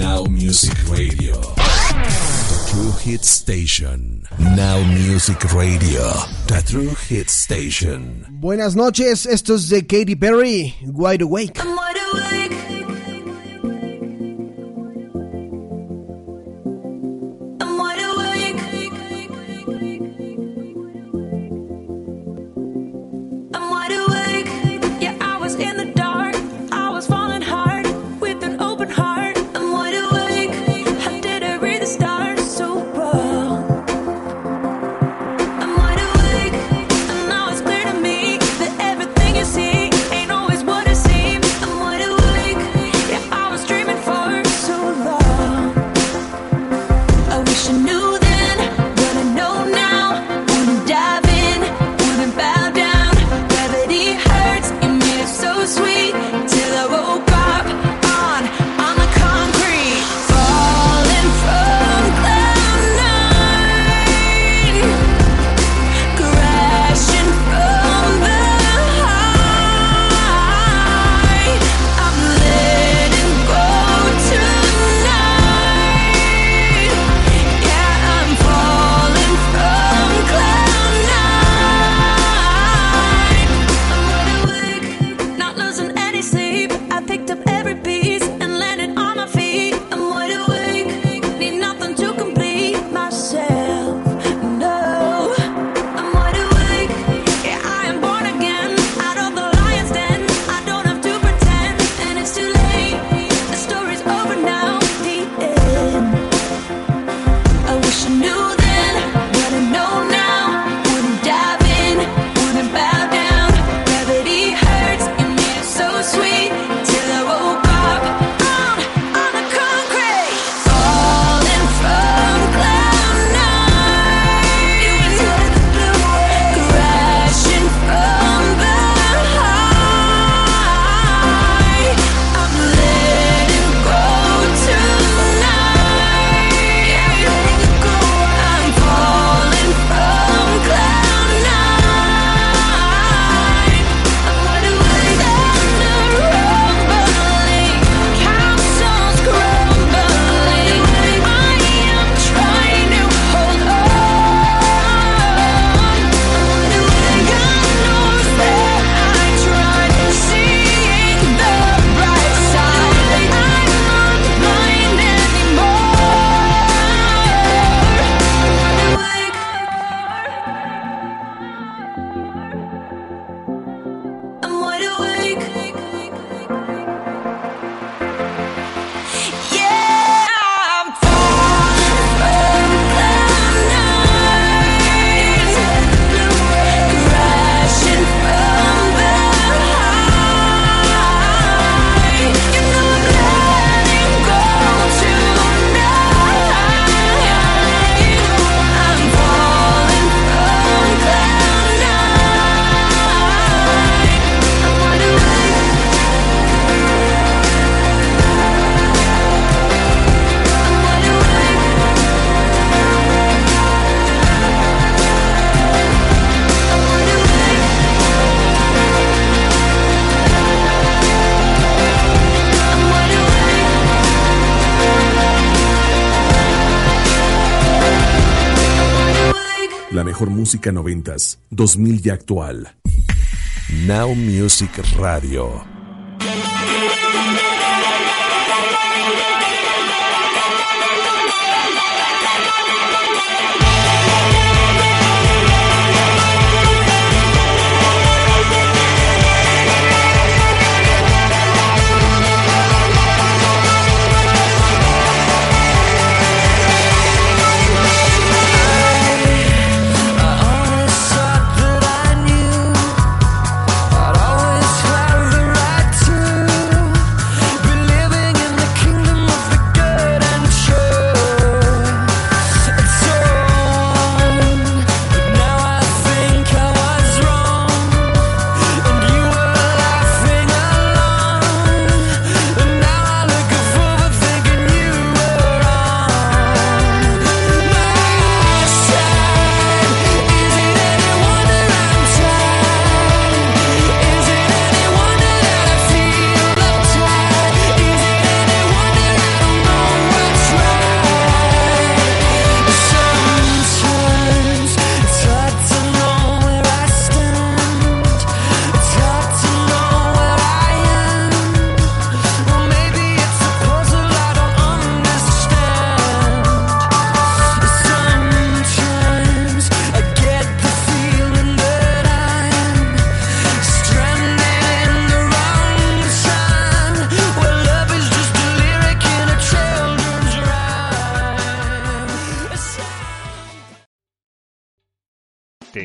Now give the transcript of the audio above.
Now Music Radio. The True Hit Station. Now Music Radio. The True Hit Station. Buenas noches, esto es de Katy Perry, Wide Awake. I'm wide awake. Mejor música noventas, 2000 y actual. Now Music Radio.